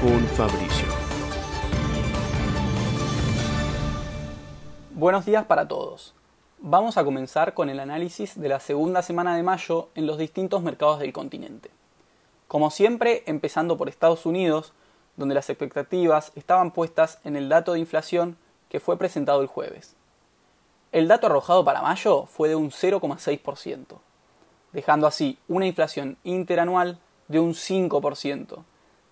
con Fabricio. Buenos días para todos. Vamos a comenzar con el análisis de la segunda semana de mayo en los distintos mercados del continente. Como siempre, empezando por Estados Unidos, donde las expectativas estaban puestas en el dato de inflación que fue presentado el jueves. El dato arrojado para mayo fue de un 0,6%, dejando así una inflación interanual de un 5%,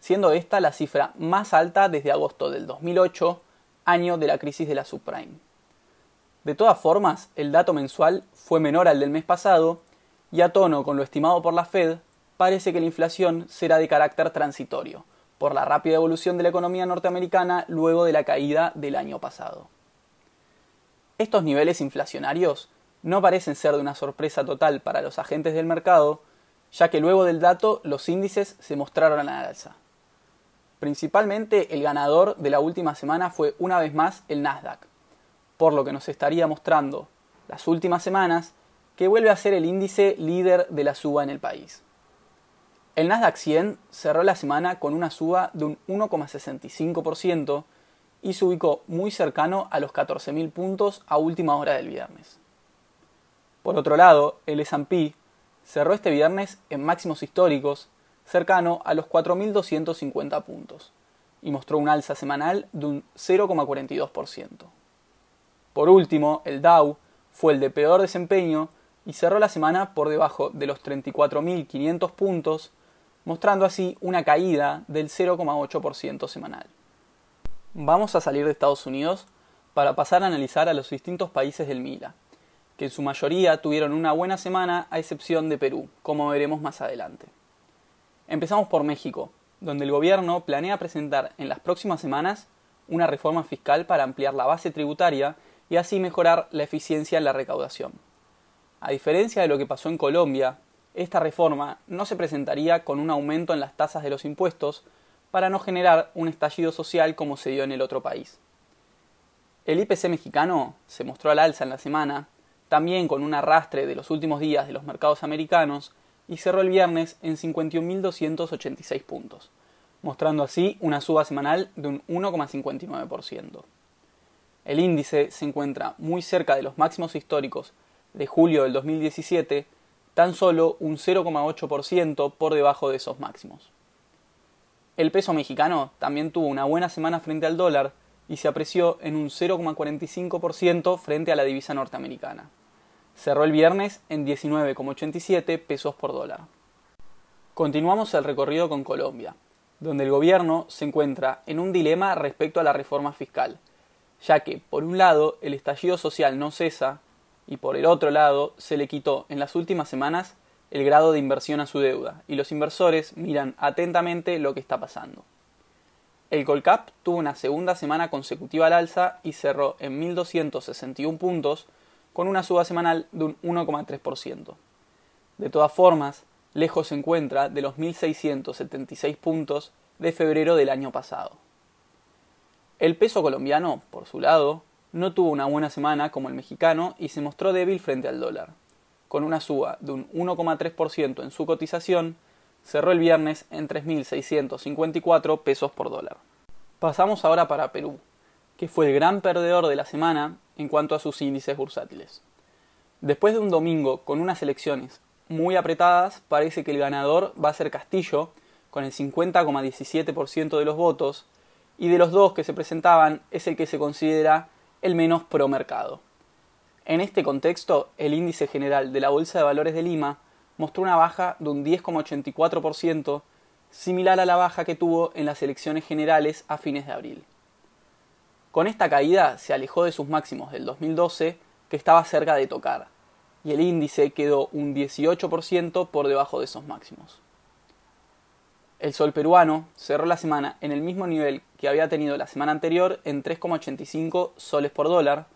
siendo esta la cifra más alta desde agosto del 2008, año de la crisis de la subprime. De todas formas, el dato mensual fue menor al del mes pasado y a tono con lo estimado por la Fed, parece que la inflación será de carácter transitorio, por la rápida evolución de la economía norteamericana luego de la caída del año pasado. Estos niveles inflacionarios no parecen ser de una sorpresa total para los agentes del mercado, ya que luego del dato los índices se mostraron a la alza. Principalmente el ganador de la última semana fue una vez más el Nasdaq, por lo que nos estaría mostrando las últimas semanas que vuelve a ser el índice líder de la suba en el país. El Nasdaq 100 cerró la semana con una suba de un 1,65% y se ubicó muy cercano a los 14.000 puntos a última hora del viernes. Por otro lado, el S&P cerró este viernes en máximos históricos cercano a los 4.250 puntos y mostró un alza semanal de un 0,42%. Por último, el Dow fue el de peor desempeño y cerró la semana por debajo de los 34.500 puntos mostrando así una caída del 0,8% semanal. Vamos a salir de Estados Unidos para pasar a analizar a los distintos países del MILA, que en su mayoría tuvieron una buena semana a excepción de Perú, como veremos más adelante. Empezamos por México, donde el gobierno planea presentar en las próximas semanas una reforma fiscal para ampliar la base tributaria y así mejorar la eficiencia en la recaudación. A diferencia de lo que pasó en Colombia, esta reforma no se presentaría con un aumento en las tasas de los impuestos para no generar un estallido social como se dio en el otro país. El IPC mexicano se mostró al alza en la semana, también con un arrastre de los últimos días de los mercados americanos, y cerró el viernes en 51.286 puntos, mostrando así una suba semanal de un 1,59%. El índice se encuentra muy cerca de los máximos históricos de julio del 2017 tan solo un 0,8% por debajo de esos máximos. El peso mexicano también tuvo una buena semana frente al dólar y se apreció en un 0,45% frente a la divisa norteamericana. Cerró el viernes en 19,87 pesos por dólar. Continuamos el recorrido con Colombia, donde el gobierno se encuentra en un dilema respecto a la reforma fiscal, ya que, por un lado, el estallido social no cesa y por el otro lado se le quitó en las últimas semanas el grado de inversión a su deuda y los inversores miran atentamente lo que está pasando. El Colcap tuvo una segunda semana consecutiva al alza y cerró en 1.261 puntos con una suba semanal de un 1,3%. De todas formas, lejos se encuentra de los 1.676 puntos de febrero del año pasado. El peso colombiano, por su lado, no tuvo una buena semana como el mexicano y se mostró débil frente al dólar. Con una suba de un 1,3% en su cotización, cerró el viernes en 3.654 pesos por dólar. Pasamos ahora para Perú, fue el gran perdedor de la semana en cuanto a sus índices bursátiles. Después de un domingo con unas elecciones muy apretadas, parece que el ganador va a ser Castillo, con el 50,17% de los votos, y de los dos que se presentaban es el que se considera el menos pro mercado. En este contexto, el índice general de la Bolsa de Valores de Lima mostró una baja de un 10,84%, similar a la baja que tuvo en las elecciones generales a fines de abril. Con esta caída se alejó de sus máximos del 2012, que estaba cerca de tocar, y el índice quedó un 18% por debajo de esos máximos. El sol peruano cerró la semana en el mismo nivel que había tenido la semana anterior en 3,85 soles por dólar,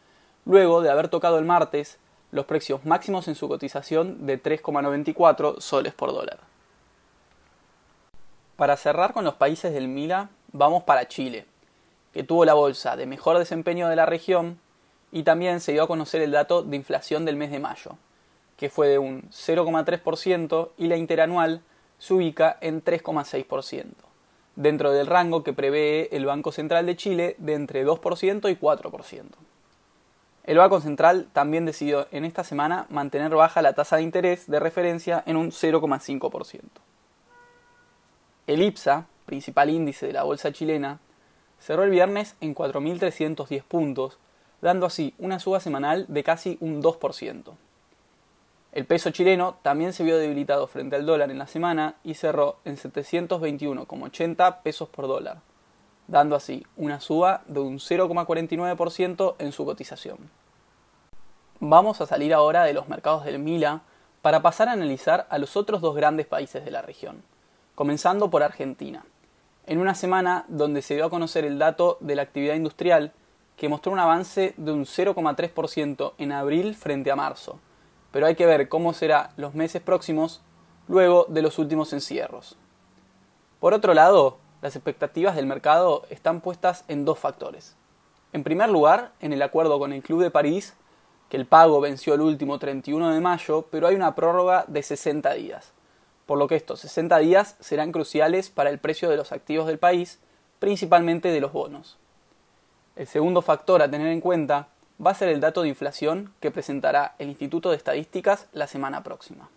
luego de haber tocado el martes los precios máximos en su cotización de 3,94 soles por dólar. Para cerrar con los países del Mila, vamos para Chile, que tuvo la bolsa de mejor desempeño de la región y también se dio a conocer el dato de inflación del mes de mayo, que fue de un 0,3% y la interanual se ubica en 3,6%, dentro del rango que prevé el Banco Central de Chile de entre 2% y 4%. El Banco Central también decidió en esta semana mantener baja la tasa de interés de referencia en un 0,5%. El IPSA, principal índice de la bolsa chilena, cerró el viernes en 4.310 puntos, dando así una suba semanal de casi un 2%. El peso chileno también se vio debilitado frente al dólar en la semana y cerró en 721,80 pesos por dólar, dando así una suba de un 0,49% en su cotización. Vamos a salir ahora de los mercados del Mila para pasar a analizar a los otros dos grandes países de la región, comenzando por Argentina, en una semana donde se dio a conocer el dato de la actividad industrial que mostró un avance de un 0,3% en abril frente a marzo, pero hay que ver cómo será los meses próximos luego de los últimos encierros. Por otro lado, las expectativas del mercado están puestas en dos factores. En primer lugar, en el acuerdo con el Club de París, que el pago venció el último 31 de mayo, pero hay una prórroga de 60 días, por lo que estos 60 días serán cruciales para el precio de los activos del país, principalmente de los bonos. El segundo factor a tener en cuenta va a ser el dato de inflación que presentará el Instituto de Estadísticas la semana próxima.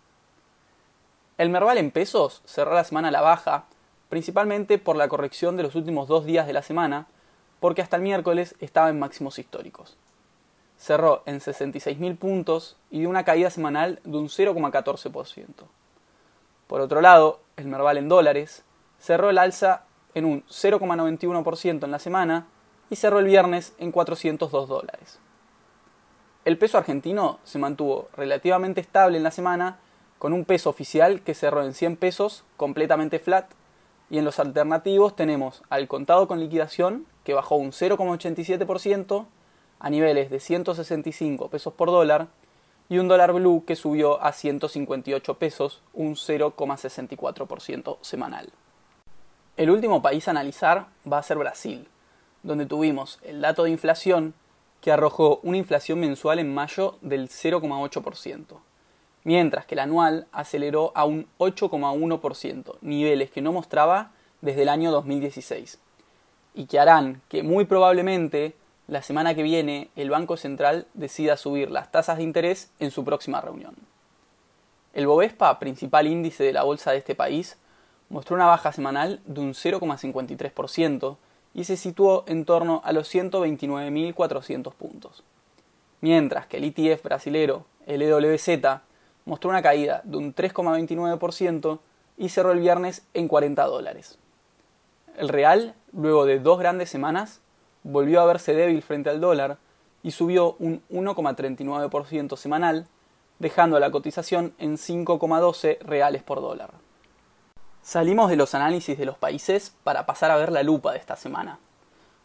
El Merval en pesos cerró la semana a la baja, principalmente por la corrección de los últimos dos días de la semana, porque hasta el miércoles estaba en máximos históricos. Cerró en 66.000 puntos y de una caída semanal de un 0,14%. Por otro lado, el Merval en dólares cerró el alza en un 0,91% en la semana y cerró el viernes en 402 dólares. El peso argentino se mantuvo relativamente estable en la semana, con un peso oficial que cerró en 100 pesos, completamente flat, y en los alternativos tenemos al contado con liquidación, que bajó un 0,87% a niveles de 165 pesos por dólar, y un dólar blue que subió a 158 pesos, un 0,64% semanal. El último país a analizar va a ser Brasil, donde tuvimos el dato de inflación que arrojó una inflación mensual en mayo del 0,8%, mientras que el anual aceleró a un 8,1%, niveles que no mostraba desde el año 2016, y que harán que muy probablemente la semana que viene el Banco Central decida subir las tasas de interés en su próxima reunión. El Bovespa, principal índice de la bolsa de este país, mostró una baja semanal de un 0,53%, y se situó en torno a los 129.400 puntos. Mientras que el ETF brasilero, el EWZ, mostró una caída de un 3,29% y cerró el viernes en 40 dólares. El real, luego de dos grandes semanas, volvió a verse débil frente al dólar y subió un 1,39% semanal, dejando la cotización en 5,12 reales por dólar. Salimos de los análisis de los países para pasar a ver la lupa de esta semana,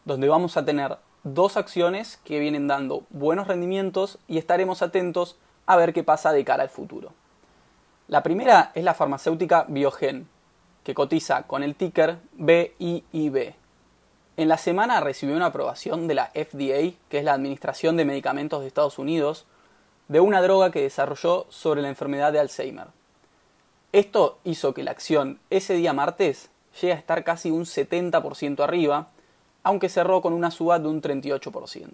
donde vamos a tener dos acciones que vienen dando buenos rendimientos y estaremos atentos a ver qué pasa de cara al futuro. La primera es la farmacéutica Biogen, que cotiza con el ticker BIIB. En la semana recibió una aprobación de la FDA, que es la Administración de Medicamentos de Estados Unidos, de una droga que desarrolló sobre la enfermedad de Alzheimer. Esto hizo que la acción ese día martes llegue a estar casi un 70% arriba, aunque cerró con una suba de un 38%.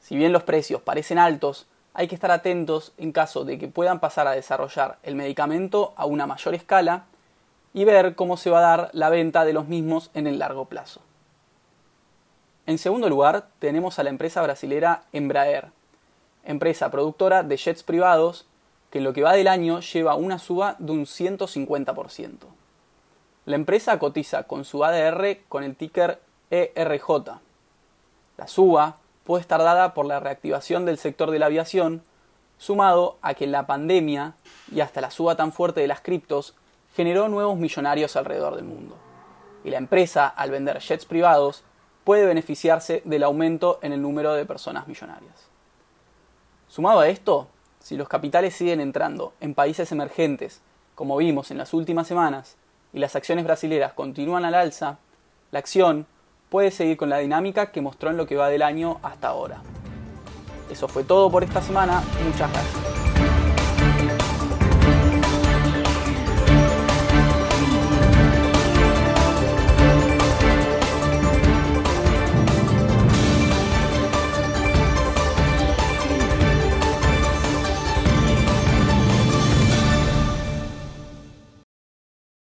Si bien los precios parecen altos, hay que estar atentos en caso de que puedan pasar a desarrollar el medicamento a una mayor escala y ver cómo se va a dar la venta de los mismos en el largo plazo. En segundo lugar, tenemos a la empresa brasilera Embraer, empresa productora de jets privados que en lo que va del año lleva una suba de un 150%. La empresa cotiza con su ADR con el ticker ERJ. La suba puede estar dada por la reactivación del sector de la aviación, sumado a que la pandemia y hasta la suba tan fuerte de las criptos generó nuevos millonarios alrededor del mundo. Y la empresa, al vender jets privados, puede beneficiarse del aumento en el número de personas millonarias. Sumado a esto, si los capitales siguen entrando en países emergentes, como vimos en las últimas semanas, y las acciones brasileras continúan al alza, la acción puede seguir con la dinámica que mostró en lo que va del año hasta ahora. Eso fue todo por esta semana, muchas gracias.